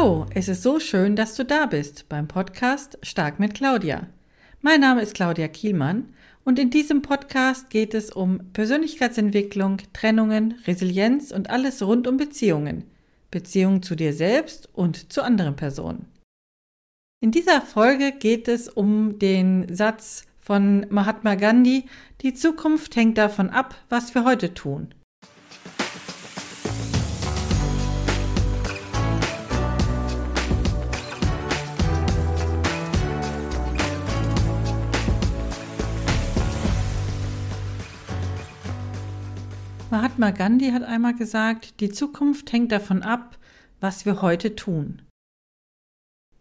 Hallo, es ist so schön, dass du da bist beim Podcast Stark mit Claudia. Mein Name ist Claudia Kielmann und in diesem Podcast geht es um Persönlichkeitsentwicklung, Trennungen, Resilienz und alles rund um Beziehungen. Beziehungen zu dir selbst und zu anderen Personen. In dieser Folge geht es um den Satz von Mahatma Gandhi, die Zukunft hängt davon ab, was wir heute tun. Mahatma Gandhi hat einmal gesagt, die Zukunft hängt davon ab, was wir heute tun.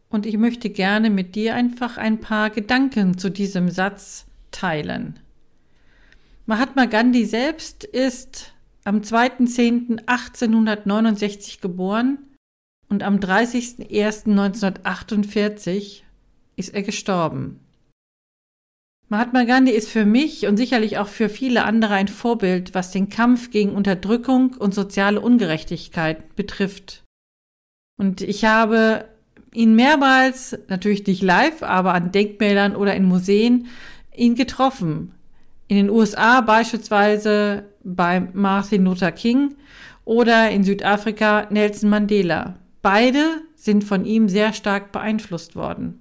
Und ich möchte gerne mit dir einfach ein paar Gedanken zu diesem Satz teilen. Mahatma Gandhi selbst ist am 2.10.1869 geboren und am 30.01.1948 ist er gestorben. Mahatma Gandhi ist für mich und sicherlich auch für viele andere ein Vorbild, was den Kampf gegen Unterdrückung und soziale Ungerechtigkeit betrifft. Und ich habe ihn mehrmals, natürlich nicht live, aber an Denkmälern oder in Museen, ihn getroffen. In den USA beispielsweise bei Martin Luther King oder in Südafrika Nelson Mandela. Beide sind von ihm sehr stark beeinflusst worden.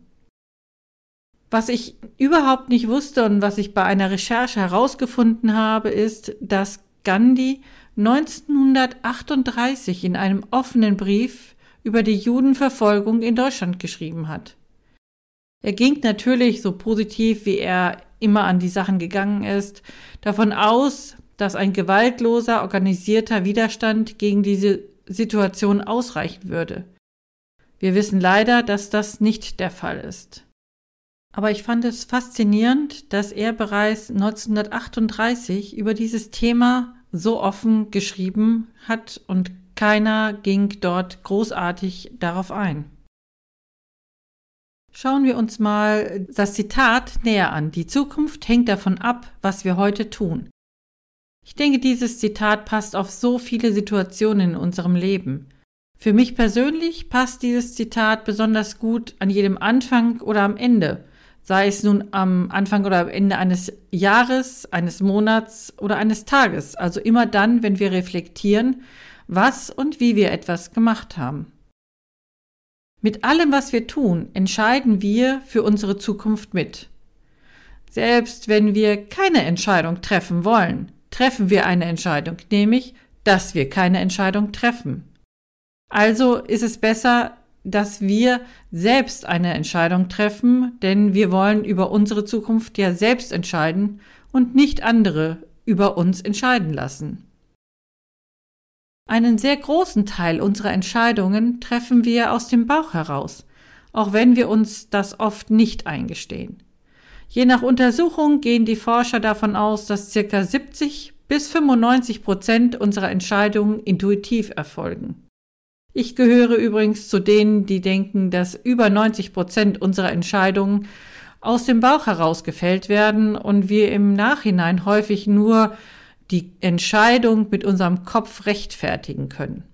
Was ich überhaupt nicht wusste und was ich bei einer Recherche herausgefunden habe, ist, dass Gandhi 1938 in einem offenen Brief über die Judenverfolgung in Deutschland geschrieben hat. Er ging natürlich so positiv, wie er immer an die Sachen gegangen ist, davon aus, dass ein gewaltloser, organisierter Widerstand gegen diese Situation ausreichen würde. Wir wissen leider, dass das nicht der Fall ist. Aber ich fand es faszinierend, dass er bereits 1938 über dieses Thema so offen geschrieben hat und keiner ging dort großartig darauf ein. Schauen wir uns mal das Zitat näher an. Die Zukunft hängt davon ab, was wir heute tun. Ich denke, dieses Zitat passt auf so viele Situationen in unserem Leben. Für mich persönlich passt dieses Zitat besonders gut an jedem Anfang oder am Ende sei es nun am Anfang oder am Ende eines Jahres, eines Monats oder eines Tages, also immer dann, wenn wir reflektieren, was und wie wir etwas gemacht haben. Mit allem, was wir tun, entscheiden wir für unsere Zukunft mit. Selbst wenn wir keine Entscheidung treffen wollen, treffen wir eine Entscheidung, nämlich, dass wir keine Entscheidung treffen. Also ist es besser, dass wir selbst eine Entscheidung treffen, denn wir wollen über unsere Zukunft ja selbst entscheiden und nicht andere über uns entscheiden lassen. Einen sehr großen Teil unserer Entscheidungen treffen wir aus dem Bauch heraus, auch wenn wir uns das oft nicht eingestehen. Je nach Untersuchung gehen die Forscher davon aus, dass circa 70 bis 95 Prozent unserer Entscheidungen intuitiv erfolgen. Ich gehöre übrigens zu denen, die denken, dass über 90 Prozent unserer Entscheidungen aus dem Bauch heraus gefällt werden und wir im Nachhinein häufig nur die Entscheidung mit unserem Kopf rechtfertigen können.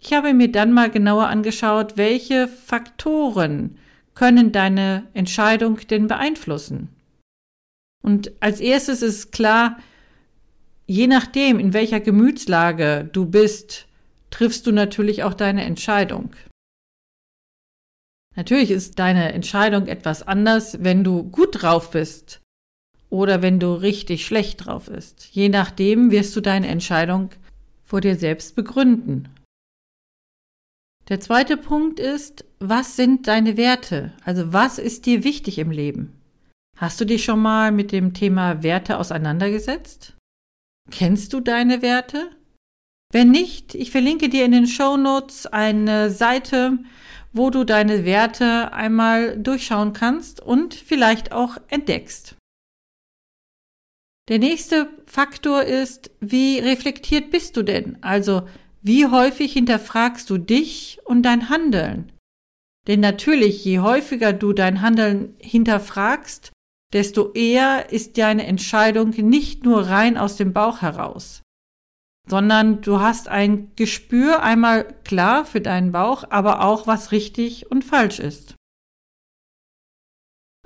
Ich habe mir dann mal genauer angeschaut, welche Faktoren können deine Entscheidung denn beeinflussen. Und als erstes ist klar, je nachdem, in welcher Gemütslage du bist, triffst du natürlich auch deine Entscheidung. Natürlich ist deine Entscheidung etwas anders, wenn du gut drauf bist oder wenn du richtig schlecht drauf bist. Je nachdem wirst du deine Entscheidung vor dir selbst begründen. Der zweite Punkt ist, was sind deine Werte? Also was ist dir wichtig im Leben? Hast du dich schon mal mit dem Thema Werte auseinandergesetzt? Kennst du deine Werte? Wenn nicht, ich verlinke dir in den Show Notes eine Seite, wo du deine Werte einmal durchschauen kannst und vielleicht auch entdeckst. Der nächste Faktor ist, wie reflektiert bist du denn? Also, wie häufig hinterfragst du dich und dein Handeln? Denn natürlich, je häufiger du dein Handeln hinterfragst, desto eher ist deine Entscheidung nicht nur rein aus dem Bauch heraus. Sondern du hast ein Gespür einmal klar für deinen Bauch, aber auch was richtig und falsch ist.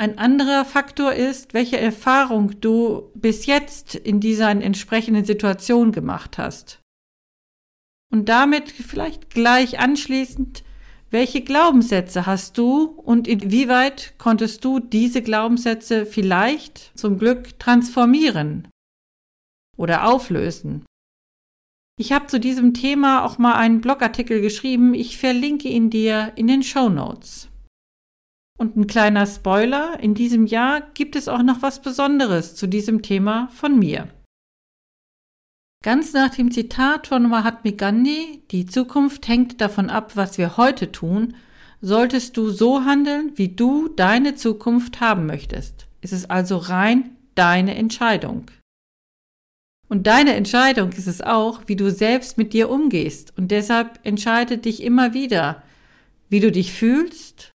Ein anderer Faktor ist, welche Erfahrung du bis jetzt in dieser entsprechenden Situation gemacht hast. Und damit vielleicht gleich anschließend, welche Glaubenssätze hast du und inwieweit konntest du diese Glaubenssätze vielleicht zum Glück transformieren oder auflösen? Ich habe zu diesem Thema auch mal einen Blogartikel geschrieben. Ich verlinke ihn dir in den Show Notes. Und ein kleiner Spoiler, in diesem Jahr gibt es auch noch was Besonderes zu diesem Thema von mir. Ganz nach dem Zitat von Mahatma Gandhi, die Zukunft hängt davon ab, was wir heute tun, solltest du so handeln, wie du deine Zukunft haben möchtest. Es ist also rein deine Entscheidung. Und deine Entscheidung ist es auch, wie du selbst mit dir umgehst. Und deshalb entscheide dich immer wieder, wie du dich fühlst,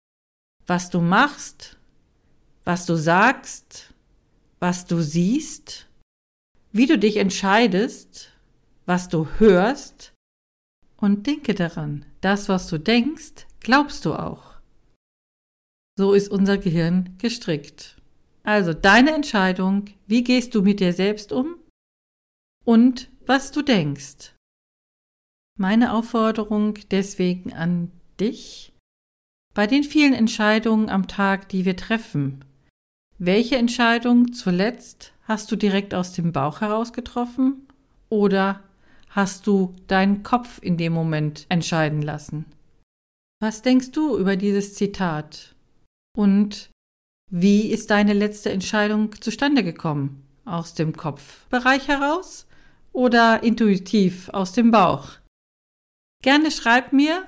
was du machst, was du sagst, was du siehst, wie du dich entscheidest, was du hörst. Und denke daran, das, was du denkst, glaubst du auch. So ist unser Gehirn gestrickt. Also deine Entscheidung, wie gehst du mit dir selbst um und was du denkst. Meine Aufforderung deswegen an dich, bei den vielen Entscheidungen am Tag, die wir treffen, welche Entscheidung zuletzt hast du direkt aus dem Bauch heraus getroffen oder hast du deinen Kopf in dem Moment entscheiden lassen? Was denkst du über dieses Zitat? Und wie ist deine letzte Entscheidung zustande gekommen? Aus dem Kopfbereich heraus oder intuitiv aus dem Bauch? Gerne schreib mir.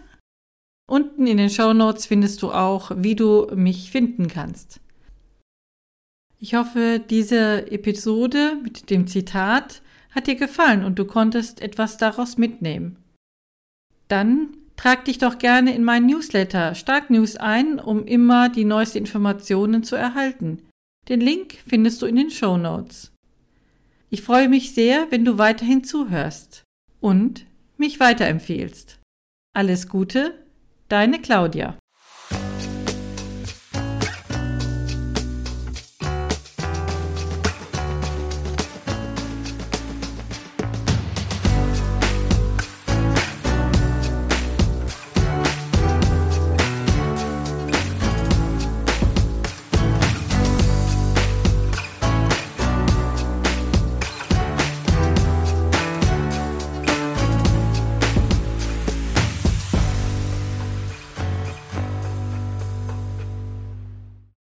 Unten in den Show Notes findest du auch, wie du mich finden kannst. Ich hoffe, diese Episode mit dem Zitat hat dir gefallen und du konntest etwas daraus mitnehmen. Dann trag dich doch gerne in meinen Newsletter Stark News ein, um immer die neuesten Informationen zu erhalten. Den Link findest du in den Show Notes. Ich freue mich sehr, wenn du weiterhin zuhörst und mich weiterempfehlst. Alles Gute, deine Claudia.